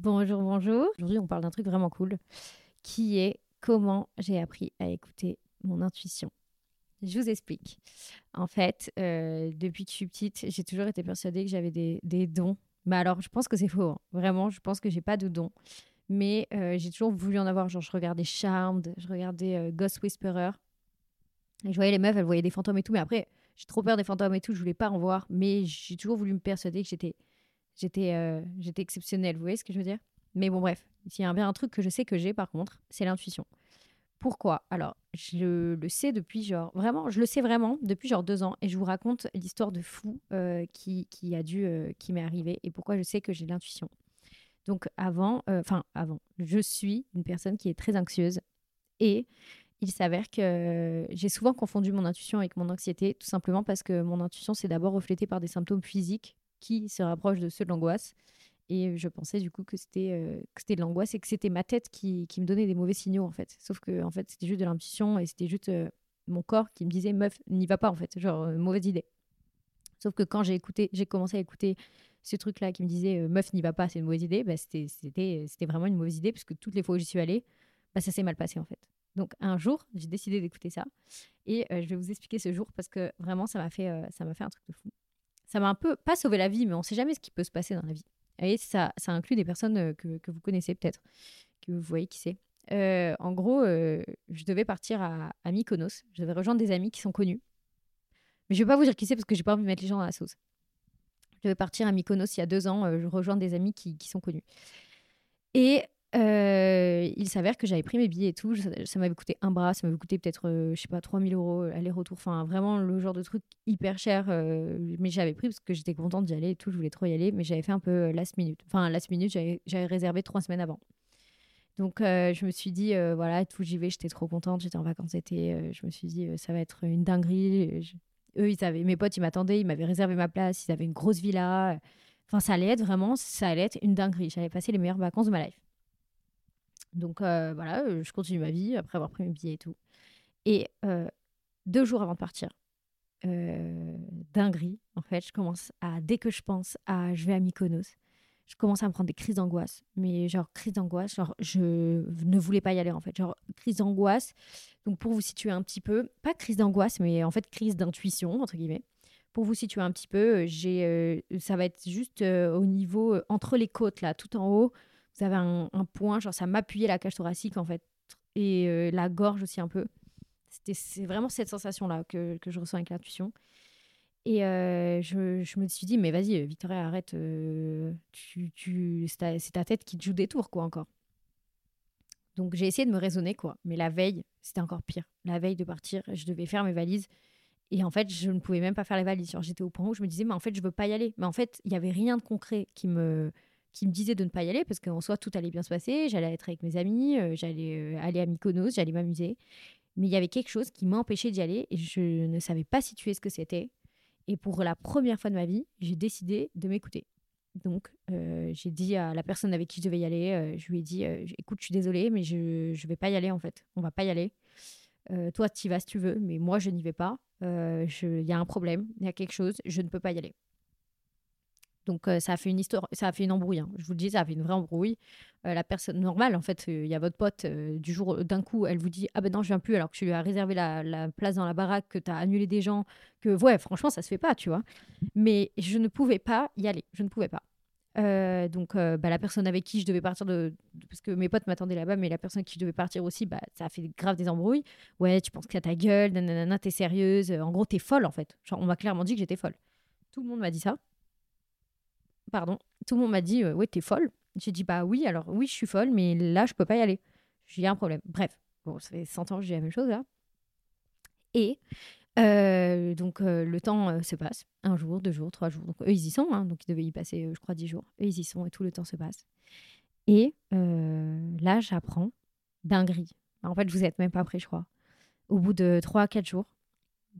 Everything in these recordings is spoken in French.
Bonjour, bonjour. Aujourd'hui, on parle d'un truc vraiment cool qui est comment j'ai appris à écouter mon intuition. Je vous explique. En fait, euh, depuis que je suis petite, j'ai toujours été persuadée que j'avais des, dons. Mais alors, je pense que c'est faux. hein. Vraiment, je pense que j'ai pas de dons. Mais euh, j'ai toujours voulu en avoir. Genre, je regardais Charmed, je regardais euh, Ghost Whisperer. Et je voyais les meufs, elles voyaient des fantômes et tout. Mais après, j'ai trop peur des fantômes et tout. Je voulais pas en voir. Mais j'ai toujours voulu me persuader que j'étais j'étais euh, j'étais exceptionnelle. Vous voyez ce que je veux dire? Mais bon, bref. S'il y a bien un truc que je sais que j'ai, par contre, c'est l'intuition. Pourquoi? Alors, je le sais depuis genre vraiment, je le sais vraiment depuis genre deux ans, et je vous raconte l'histoire de fou euh, qui, qui a dû, euh, qui m'est arrivé, et pourquoi je sais que j'ai l'intuition. Donc avant, enfin avant, je suis une personne qui est très anxieuse, et il s'avère que j'ai souvent confondu mon intuition avec mon anxiété, tout simplement parce que mon intuition c'est d'abord reflété par des symptômes physiques qui se rapprochent de ceux de l'angoisse. Et je pensais du coup que c'était euh, de l'angoisse et que c'était ma tête qui, qui me donnait des mauvais signaux en fait. Sauf que en fait c'était juste de l'intuition et c'était juste euh, mon corps qui me disait meuf n'y va pas en fait, genre euh, mauvaise idée. Sauf que quand j'ai écouté, j'ai commencé à écouter ce truc là qui me disait euh, meuf n'y va pas c'est une mauvaise idée, bah, c'était vraiment une mauvaise idée parce que toutes les fois où j'y suis allée, bah, ça s'est mal passé en fait. Donc un jour j'ai décidé d'écouter ça et euh, je vais vous expliquer ce jour parce que vraiment ça m'a fait euh, ça m'a fait un truc de fou. Ça m'a un peu pas sauvé la vie mais on sait jamais ce qui peut se passer dans la vie. Et ça, ça inclut des personnes euh, que, vous connaissez peut-être, que vous voyez qui c'est. Euh, en gros, euh, je devais partir à, à Mykonos. Je devais rejoindre des amis qui sont connus. Mais je vais pas vous dire qui c'est parce que j'ai pas envie de mettre les gens dans la sauce. Je devais partir à Mykonos il y a deux ans. je rejoins des amis qui, qui sont connus. Et euh, il s'avère que j'avais pris mes billets et tout. Ça, m'avait coûté un bras. Ça m'avait coûté peut-être, euh, je sais pas, 3000 euros euh, aller-retour. Enfin, vraiment le genre de truc hyper cher. euh, mais j'avais pris parce que j'étais contente d'y aller et tout. Je voulais trop y aller. Mais j'avais fait un peu last minute. Enfin, last minute, j'avais réservé trois semaines avant. Donc, je me suis dit, voilà, tout, j'y vais. J'étais trop contente. J'étais en vacances été. euh, je me suis dit, ça va être une dinguerie. Eux, ils avaient, mes potes, ils m'attendaient. Ils m'avaient réservé ma place. Ils avaient une grosse villa. Enfin, ça allait être vraiment, ça allait être une dinguerie. J'allais passer les meilleures vacances de ma life. Donc euh, voilà, euh, je continue ma vie après avoir pris mes billets et tout. Et euh, deux jours avant de partir, dinguerie, en fait, je commence à, dès que je pense à je vais à Mykonos, je commence à me prendre des crises d'angoisse. Mais genre, crise d'angoisse, genre, je ne voulais pas y aller en fait. Genre, crise d'angoisse. Donc pour vous situer un petit peu, pas crise d'angoisse, mais en fait, crise d'intuition, entre guillemets. Pour vous situer un petit peu, j'ai, ça va être juste au niveau, entre les côtes, là, tout en haut vous avez un, point, genre ça m'appuyait la cage thoracique en fait, et euh, la gorge aussi un peu. C'est vraiment cette sensation-là que, que je ressens avec l'intuition. Et euh, je, je me suis dit, mais vas-y, Victoria, arrête, euh, tu, tu, c'est, ta, ta tête qui te joue des tours, quoi, encore. Donc j'ai essayé de me raisonner, quoi. Mais la veille, c'était encore pire. La veille de partir, je devais faire mes valises. Et en fait, je ne pouvais même pas faire les valises. J'étais au point où je me disais, mais en fait, je veux pas y aller. Mais en fait, il y avait rien de concret qui me, qui me disait de ne pas y aller parce qu'en soi tout allait bien se passer, j'allais être avec mes amis, euh, j'allais euh, aller à Mykonos, j'allais m'amuser. Mais il y avait quelque chose qui m'empêchait d'y aller et je ne savais pas situer ce que c'était. Et pour la première fois de ma vie, j'ai décidé de m'écouter. Donc euh, j'ai dit à la personne avec qui je devais y aller, je lui ai dit, écoute, je suis désolée, mais je ne vais pas y aller en fait. On va pas y aller. Toi, tu y vas si tu veux, mais moi, je n'y vais pas. Il y a un problème, il y a quelque chose, je ne peux pas y aller. Donc ça a fait une histoire, ça a fait une embrouille. hein. Je vous le dis, ça a fait une vraie embrouille. La personne normale, en fait, il y a votre pote du jour d'un coup, elle vous dit ah ben non je viens plus alors que tu lui as réservé la, la place dans la baraque, que tu as annulé des gens, que ouais franchement ça se fait pas, tu vois. Mais je ne pouvais pas y aller, je ne pouvais pas. Donc bah, la personne avec qui je devais partir de, parce que mes potes m'attendaient là-bas, mais la personne qui je devais partir aussi, bah ça a fait grave des embrouilles. Ouais, tu penses que t'as ta gueule, nanana, t'es sérieuse. En gros, t'es folle en fait. On m'a clairement dit que j'étais folle. Tout le monde m'a dit ça pardon, tout le monde m'a dit euh, ouais t'es folle. J'ai dit bah oui alors oui je suis folle mais là je peux pas y aller. J'ai un problème. Bref, bon ça fait 100 ans que j'ai la même chose là. Et euh, donc euh, le temps se passe, un jour, deux jours, trois jours. Donc eux ils y sont, hein, donc ils devaient y passer je crois dix jours. Eux ils y sont et tout le temps se passe. Et là j'apprends dinguerie. En fait vous êtes même pas prêts je crois. Au bout de trois quatre jours,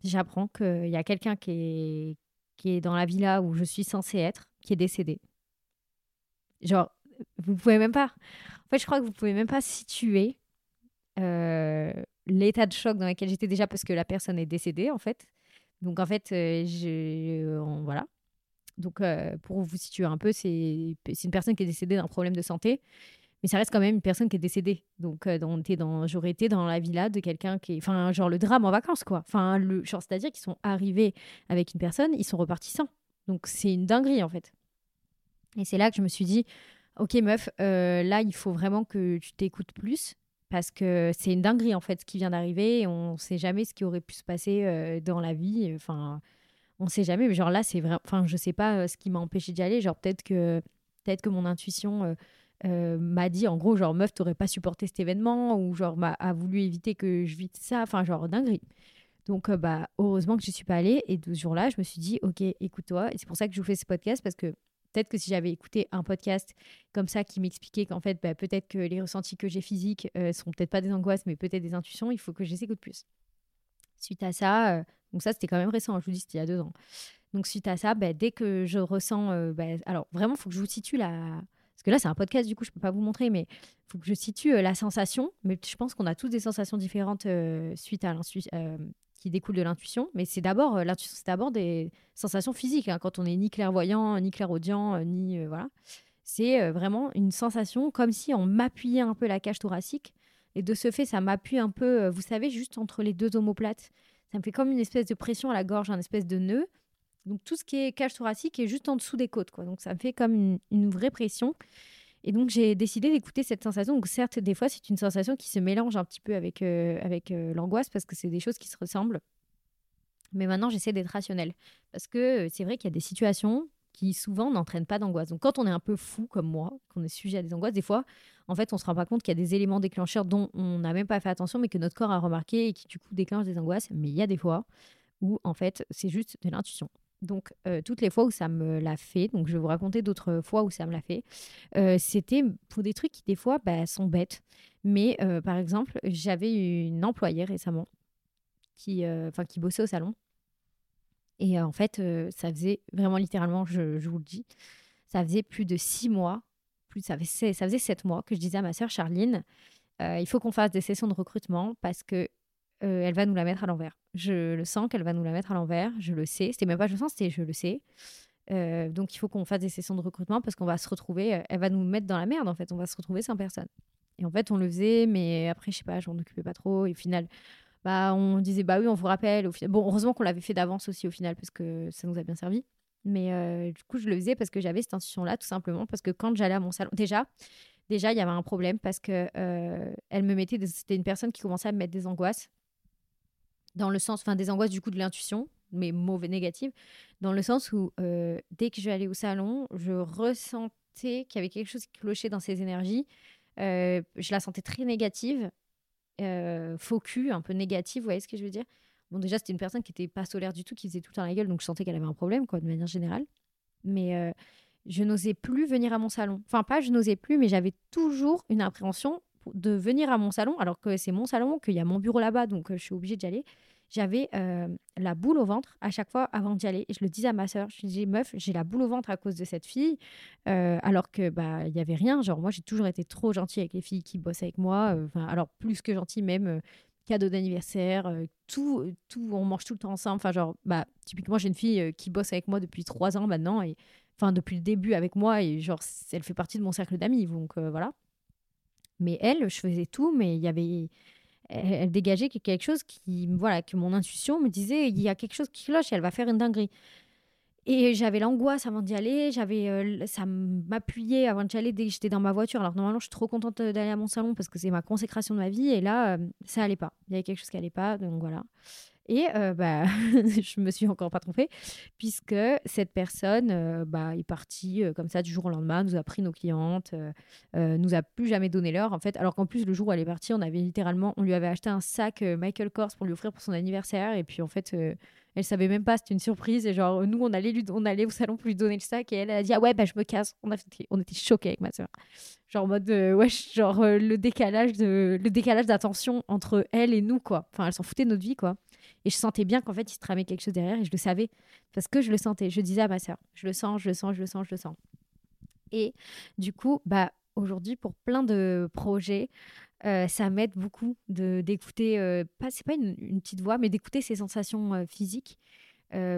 j'apprends qu'il y a quelqu'un qui est qui est dans la villa où je suis censée être, qui est décédé. Genre, vous pouvez même pas. En fait, je crois que vous pouvez même pas situer euh, l'état de choc dans lequel j'étais déjà parce que la personne est décédée, en fait. Donc, en fait, euh, je, voilà. Donc, pour vous situer un peu, c'est une personne qui est décédée d'un problème de santé mais ça reste quand même une personne qui est décédée. Donc, euh, dans, j'aurais été dans la villa de quelqu'un qui est. Enfin, genre le drame en vacances, quoi. Enfin, le, genre, c'est-à-dire qu'ils sont arrivés avec une personne, ils sont repartis sans. Donc, c'est une dinguerie, en fait. Et c'est là que je me suis dit, ok, meuf, euh, là, il faut vraiment que tu t'écoutes plus. Parce que c'est une dinguerie, en fait, ce qui vient d'arriver. On ne sait jamais ce qui aurait pu se passer euh, dans la vie. Enfin, on ne sait jamais. Mais genre là, c'est vrai. Enfin, je sais pas ce qui m'a empêché d'y aller. Genre, peut-être que, peut-être que mon intuition euh, m'a dit en gros genre meuf t'aurais pas supporté cet événement ou genre m'a a voulu éviter que je vite ça enfin genre dinguerie. Donc euh, bah heureusement que je suis pas allée et de ce jour-là je me suis dit ok écoute-toi. Et c'est pour ça que je vous fais ce podcast parce que peut-être que si j'avais écouté un podcast comme ça qui m'expliquait qu'en fait bah, peut-être que les ressentis que j'ai physiques euh, sont peut-être pas des angoisses mais peut-être des intuitions il faut que je les écoute plus. Suite à ça donc ça c'était quand même récent je vous dis c'était il y a deux ans. Donc suite à ça bah, dès que je ressens bah, alors vraiment faut que je vous situe la parce que là, c'est un podcast, du coup, je peux pas vous montrer, mais il faut que je situe euh, la sensation. Mais je pense qu'on a tous des sensations différentes euh, suite à euh, qui découlent de l'intuition. Mais c'est d'abord l'intuition, c'est d'abord des sensations physiques. Hein, quand on n'est ni clairvoyant, ni clairaudient, ni voilà, c'est vraiment une sensation comme si on m'appuyait un peu la cage thoracique. Et de ce fait, ça m'appuie un peu, vous savez, juste entre les deux omoplates. Ça me fait comme une espèce de pression à la gorge, un espèce de nœud. Donc tout ce qui est cage thoracique est juste en dessous des côtes. Quoi. Donc ça me fait comme une, vraie pression. Et donc j'ai décidé d'écouter cette sensation. Donc certes, des fois, c'est une sensation qui se mélange un petit peu avec, euh, avec euh, l'angoisse parce que c'est des choses qui se ressemblent. Mais maintenant, j'essaie d'être rationnelle. Parce que euh, c'est vrai qu'il y a des situations qui souvent n'entraînent pas d'angoisse. Donc quand on est un peu fou comme moi, qu'on est sujet à des angoisses, des fois, en fait, on se rend pas compte qu'il y a des éléments déclencheurs dont on n'a même pas fait attention, mais que notre corps a remarqué et qui du coup déclenchent des angoisses. Mais il y a des fois où en fait, c'est juste de l'intuition. Donc, euh, toutes les fois où ça me l'a fait, donc je vais vous raconter d'autres fois où ça me l'a fait, euh, c'était pour des trucs qui, des fois, bah, sont bêtes. Mais, euh, par exemple, j'avais une employée récemment qui, qui bossait au salon. Et en fait, ça faisait vraiment littéralement, je, je, vous le dis, ça faisait plus de six mois, plus ça faisait, ça faisait sept mois que je disais à ma sœur Charline, il faut qu'on fasse des sessions de recrutement parce que euh, elle va nous la mettre à l'envers. Je le sens qu'elle va nous la mettre à l'envers, je le sais. C'était même pas je le sens, c'était je le sais. Euh, donc il faut qu'on fasse des sessions de recrutement parce qu'on va se retrouver, euh, elle va nous mettre dans la merde en fait, on va se retrouver sans personne. Et en fait on le faisait, mais après je sais pas, je m'en occupais pas trop. Et au final, bah on disait bah oui on vous rappelle. Au final, bon heureusement qu'on l'avait fait d'avance aussi au final parce que ça nous a bien servi. Mais du coup je le faisais parce que j'avais cette intuition là tout simplement parce que quand j'allais à mon salon, déjà déjà il y avait un problème parce que elle me mettait, c'était une personne qui commençait à me mettre des angoisses dans le sens, enfin des angoisses du coup de l'intuition, mais mauvais, négatives, dans le sens où euh, dès que je au salon, je ressentais qu'il y avait quelque chose qui clochait dans ses énergies. Euh, je la sentais très négative, euh, un peu négative, vous voyez ce que je veux dire? Bon, déjà, c'était une personne qui n'était pas solaire du tout, qui faisait tout temps la gueule, donc je sentais qu'elle avait un problème, quoi, de manière générale. Mais euh, je n'osais plus venir à mon salon. Enfin, pas je n'osais plus, mais j'avais toujours une appréhension de venir à mon salon, alors que c'est mon salon, qu'il y a mon bureau là-bas, donc je suis obligée d'y aller j'avais euh, la boule au ventre à chaque fois avant d'y aller. Je le disais à ma sœur, je disais, meuf, j'ai la boule au ventre à cause de cette fille, euh, alors que bah il y avait rien. Genre moi, j'ai toujours été trop gentille avec les filles qui bossent avec moi. Euh, enfin, alors plus que gentille même. cadeau d'anniversaire, tout, tout, on mange tout le temps ensemble. Enfin, genre, bah, typiquement, j'ai une fille qui bosse avec moi depuis trois ans maintenant, et enfin, depuis le début avec moi, et genre, elle fait partie de mon cercle d'amis, donc voilà. Mais elle, je faisais tout, mais il y avait, elle, dégageait quelque chose qui, voilà, que mon intuition me disait, il y a quelque chose qui cloche et elle va faire une dinguerie. Et j'avais l'angoisse avant d'y aller, j'avais, euh, ça m'appuyait avant d'y aller dès que j'étais dans ma voiture. Alors normalement, je suis trop contente d'aller à mon salon parce que c'est ma consécration de ma vie. Et là, euh, ça allait pas. Il y avait quelque chose qui allait pas, donc voilà. Et euh, bah, je me suis encore pas trompée, puisque cette personne bah, est partie comme ça du jour au lendemain, nous a pris nos clientes, nous a plus jamais donné l'heure, en fait. Alors qu'en plus, le jour où elle est partie, on avait littéralement, on lui avait acheté un sac Michael Kors pour lui offrir pour son anniversaire. Et puis en fait, elle savait même pas, c'était une surprise. Et genre, nous, on allait, lui, on allait au salon pour lui donner le sac. Et elle, a dit, ah ouais, bah, je me casse. On, a on était choqués avec ma soeur. Genre, en mode, ouais, genre, le décalage de le décalage d'attention entre elle et nous, quoi. Enfin, elle s'en foutait de notre vie, quoi. Et je sentais bien qu'en fait, il se tramait quelque chose derrière et je le savais parce que je le sentais. Je disais à ma sœur, je le sens, je le sens, je le sens, je le sens. Et du coup, bah, aujourd'hui, pour plein de projets, euh, ça m'aide beaucoup de d'écouter, euh, pas, c'est pas une, petite voix, mais d'écouter ses sensations euh, physiques.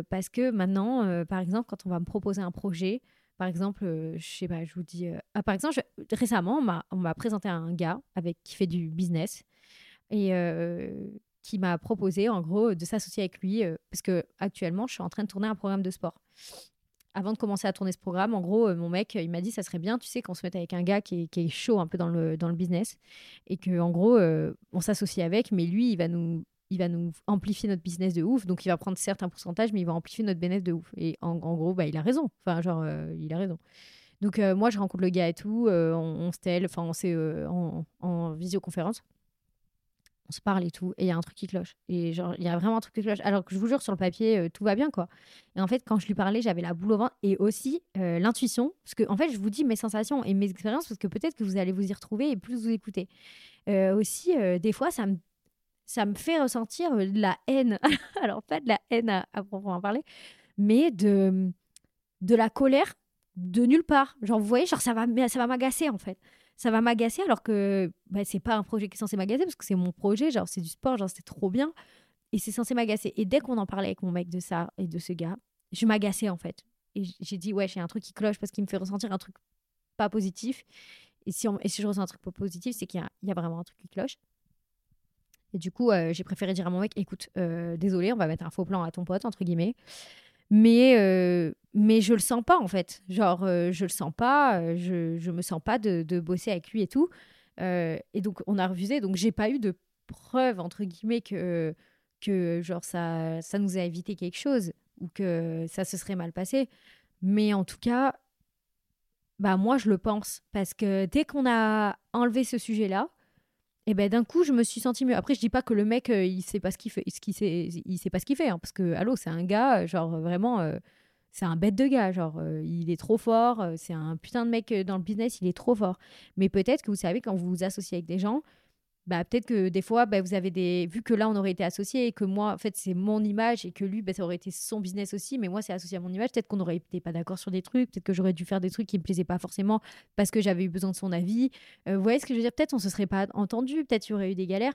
parce que maintenant, par exemple, quand on va me proposer un projet, par exemple, je sais pas, je vous dis. Ah, par exemple, récemment, on m'a présenté un gars avec, qui fait du business et qui m'a proposé, en gros, de s'associer avec lui parce que actuellement, je suis en train de tourner un programme de sport avant de commencer à tourner ce programme, en gros, euh, mon mec, il m'a dit ça serait bien, tu sais, qu'on se mette avec un gars qui est, chaud un peu dans le, dans le business et que en gros, euh, on s'associe avec, mais lui, il va nous il va nous amplifier notre business de ouf. Donc, il va prendre certes un pourcentage, mais il va amplifier notre bénéfice de ouf. Et en, gros, bah, il a raison. Enfin, genre, euh, il a raison. Donc, moi, je rencontre le gars et tout. on, on se enfin, on s'est en, visioconférence on se parle et tout, et il y a un truc qui cloche. Et genre, il y a vraiment un truc qui cloche. Alors que je vous jure, sur le papier, euh, tout va bien, quoi. Et en fait, quand je lui parlais, j'avais la boule au ventre et aussi euh, l'intuition. Parce que, en fait, je vous dis mes sensations et mes expériences parce que peut-être que vous allez vous y retrouver et plus vous écouter. Euh, aussi, des fois, ça me, ça me fait ressentir de la haine. Alors, pas de la haine à, à proprement parler, mais de, de la colère de nulle part. Genre, vous voyez, genre, ça va, ça va m'agacer, en fait ça va m'agacer alors que bah, c'est pas un projet qui est censé m'agacer parce que c'est mon projet, genre c'est du sport, genre c'est trop bien et c'est censé m'agacer. Et dès qu'on en parlait avec mon mec de ça et de ce gars, je m'agaçais en fait. Et j'ai dit, ouais, j'ai un truc qui cloche parce qu'il me fait ressentir un truc pas positif. Et si, et si je ressens un truc pas positif, c'est qu'il y, a vraiment un truc qui cloche. Et du coup, euh, j'ai préféré dire à mon mec, écoute, euh, désolé, on va mettre un faux plan à ton pote, entre guillemets mais euh, mais je le sens pas en fait. Genre euh, je le sens pas euh, je je me sens pas de, de bosser avec lui et tout. Et donc on a refusé. Donc j'ai pas eu de preuve entre guillemets que que genre ça ça nous a évité quelque chose ou que ça se serait mal passé. Mais en tout cas bah moi je le pense. Parce que dès qu'on a enlevé ce sujet là et ben d'un coup je me suis sentie mieux. Après je dis pas que le mec euh, il sait pas ce qu'il fait ce sait il sait pas ce qu'il fait hein, parce que allô c'est un gars genre vraiment euh, c'est un bête de gars genre euh, il est trop fort c'est un putain de mec dans le business il est trop fort. Mais peut-être que vous savez quand vous vous associez avec des gens bah, peut-être que des fois, bah, vous avez des. Vu que là, on aurait été associé et que moi, en fait, c'est mon image et que lui, bah, ça aurait été son business aussi, mais moi, c'est associé à mon image. Peut-être qu'on aurait été pas d'accord sur des trucs, peut-être que j'aurais dû faire des trucs qui me plaisaient pas forcément parce que j'avais eu besoin de son avis. Euh, vous voyez ce que je veux dire? Peut-être on se serait pas entendu, peut-être qu'il y aurait eu des galères.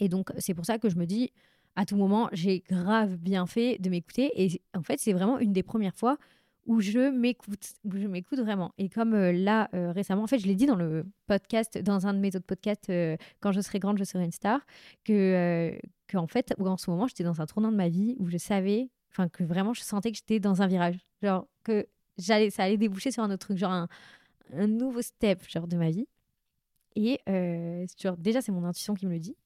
Et donc, c'est pour ça que je me dis, à tout moment, j'ai grave bien fait de m'écouter. Et en fait, c'est vraiment une des premières fois où je m'écoute, où je m'écoute vraiment. Et comme euh, là, euh, récemment, en fait, je l'ai dit dans le podcast, dans un de mes autres podcasts, euh, Quand je serai grande, je serai une star, que, que en fait, en ce moment, j'étais dans un tournant de ma vie où je savais, enfin, que vraiment, je sentais que j'étais dans un virage. Genre, que j'allais, ça allait déboucher sur un autre truc, genre un, un nouveau step, genre, de ma vie. Et genre, déjà, c'est mon intuition qui me le dit.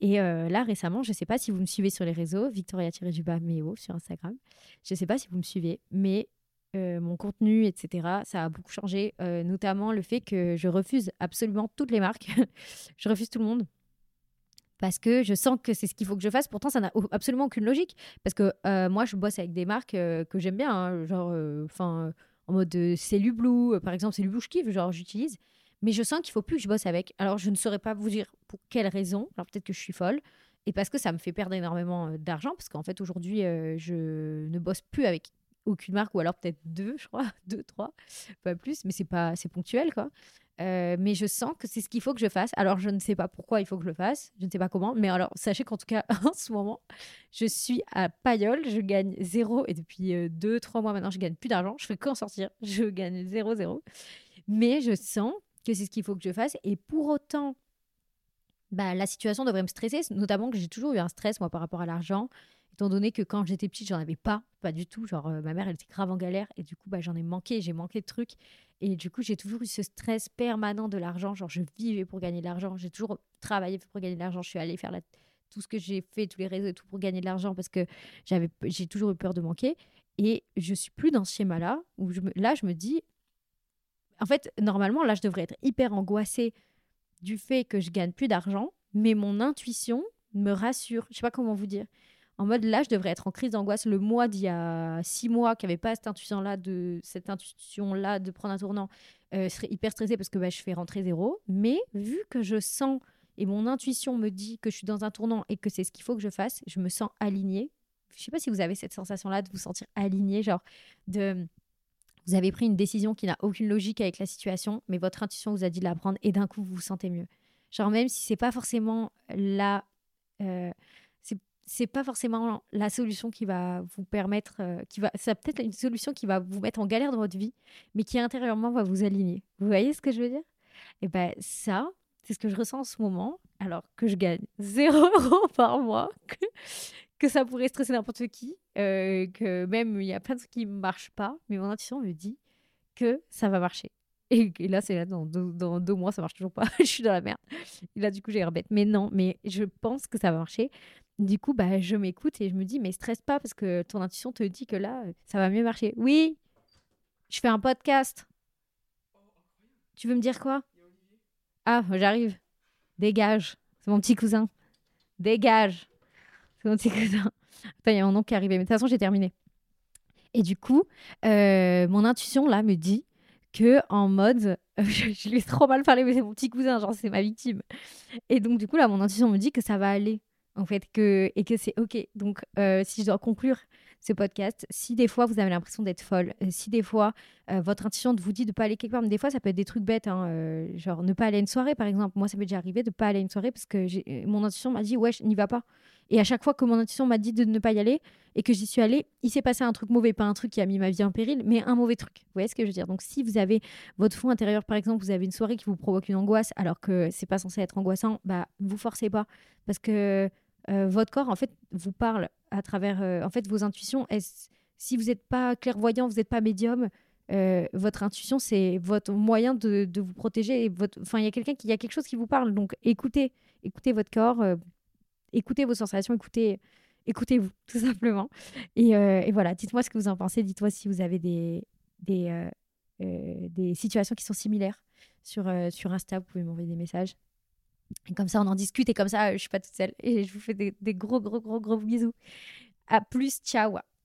Et là, récemment, je ne sais pas si vous me suivez sur les réseaux, Victoria-du-bas Méo sur Instagram. Je ne sais pas si vous me suivez, mais euh, mon contenu, etc. Ça a beaucoup changé, euh, notamment le fait que je refuse absolument toutes les marques. je refuse tout le monde parce que je sens que c'est ce qu'il faut que je fasse. Pourtant, ça n'a absolument aucune logique. Parce que euh, moi, je bosse avec des marques que j'aime bien, hein, genre, enfin, en mode c'est Blue, par exemple, c'est Blue, je kiffe, genre, j'utilise. Mais je sens qu'il faut plus que je bosse avec. Alors, je ne saurais pas vous dire pour quelle raison. Alors, peut-être que je suis folle. Et parce que ça me fait perdre énormément d'argent. Parce qu'en fait, aujourd'hui, je ne bosse plus avec aucune marque, ou alors peut-être deux, je crois, deux, trois, pas plus, mais c'est pas, c'est ponctuel, quoi. Euh, mais je sens que c'est ce qu'il faut que je fasse. Alors, je ne sais pas pourquoi il faut que je le fasse, je ne sais pas comment, mais alors, sachez qu'en tout cas, en ce moment, je suis à Payol, je gagne zéro, et depuis euh, deux, trois mois maintenant, je gagne plus d'argent, je fais qu'en sortir, je gagne zéro, zéro. Mais je sens que c'est ce qu'il faut que je fasse, et pour autant, bah, la situation devrait me stresser, notamment que j'ai toujours eu un stress, moi, par rapport à l'argent, étant donné que quand j'étais petite, j'en avais pas, pas du tout. Genre, euh, ma mère, elle était grave en galère et du coup, bah, j'en ai manqué, j'ai manqué de trucs. Et du coup, j'ai toujours eu ce stress permanent de l'argent. Genre, je vivais pour gagner de l'argent. J'ai toujours travaillé pour gagner de l'argent. Je suis allée faire tout ce que j'ai fait, tous les réseaux et tout pour gagner de l'argent parce que j'avais, j'ai toujours eu peur de manquer. Et je suis plus dans ce schéma-là où me... là, je me dis, en fait, normalement, là, je devrais être hyper angoissée du fait que je gagne plus d'argent, mais mon intuition me rassure. Je sais pas comment vous dire en mode là, je devrais être en crise d'angoisse. Le mois d'il y a six mois, qui avait pas cette intuition-là de cette intuition-là de prendre un tournant, euh, serait hyper stressée parce que bah, je fais rentrer zéro. Mais vu que je sens et mon intuition me dit que je suis dans un tournant et que c'est ce qu'il faut que je fasse, je me sens alignée. Je sais pas si vous avez cette sensation-là de vous sentir aligné, genre de vous avez pris une décision qui n'a aucune logique avec la situation, mais votre intuition vous a dit de la prendre et d'un coup vous vous sentez mieux. Genre même si c'est pas forcément là, euh, c'est pas forcément la solution qui va vous permettre, euh, qui va, c'est peut-être une solution qui va vous mettre en galère dans votre vie, mais qui intérieurement va vous aligner. Vous voyez ce que je veux dire? Et eh ben ça, c'est ce que je ressens en ce moment, alors que je gagne 0 euros par mois, que, ça pourrait stresser n'importe qui, euh, que même il y a plein de trucs qui ne marchent pas, mais mon intuition me dit que ça va marcher. Et, là, c'est là, dans deux, dans deux, mois, ça marche toujours pas. je suis dans la merde. Et là, du coup, j'ai l'air bête. Mais non, mais je pense que ça va marcher. Du coup, bah, je m'écoute et je me dis, mais stresse pas parce que ton intuition te dit que là, ça va mieux marcher. Oui, je fais un podcast. Tu veux me dire quoi? Ah, j'arrive. Dégage. C'est mon petit cousin. Dégage. C'est mon petit cousin. Il y a mon oncle qui est arrivé. Mais de toute façon, j'ai terminé. Et du coup, euh, mon intuition, là, me dit que en mode je, lui ai trop mal parlé mais c'est mon petit cousin genre c'est ma victime et donc du coup là mon intuition me dit que ça va aller en fait que et que c'est ok. Donc euh, si je dois conclure ce podcast si des fois vous avez l'impression d'être folle euh, si des fois euh, votre intuition vous dit de pas aller quelque part mais des fois ça peut être des trucs bêtes hein, genre ne pas aller à une soirée par exemple. Moi ça m'est déjà arrivé de pas aller à une soirée parce que mon intuition m'a dit ouais n'y va pas. Et à chaque fois que mon intuition m'a dit de ne pas y aller et que j'y suis allée, il s'est passé un truc mauvais, pas un truc qui a mis ma vie en péril, mais un mauvais truc. Vous voyez ce que je veux dire? Donc si vous avez votre fond intérieur, par exemple, vous avez une soirée qui vous provoque une angoisse alors que c'est pas censé être angoissant, bah vous forcez pas. Parce que euh, votre corps en fait vous parle à travers euh, en fait vos intuitions. si vous n'êtes pas clairvoyant, vous n'êtes pas médium, euh, votre intuition, c'est votre moyen de, vous protéger. Il y a quelqu'un qui, y a quelque chose qui vous parle. Donc, écoutez, écoutez votre corps, écoutez vos sensations, écoutez, écoutez-vous, tout simplement. Et, voilà, dites-moi ce que vous en pensez. Dites-moi si vous avez des, des, des situations qui sont similaires sur, sur Insta. Vous pouvez m'envoyer des messages. Et comme ça, on en discute. Et comme ça, je suis pas toute seule. Et je vous fais des, des gros, gros, gros, gros bisous. À plus. Ciao.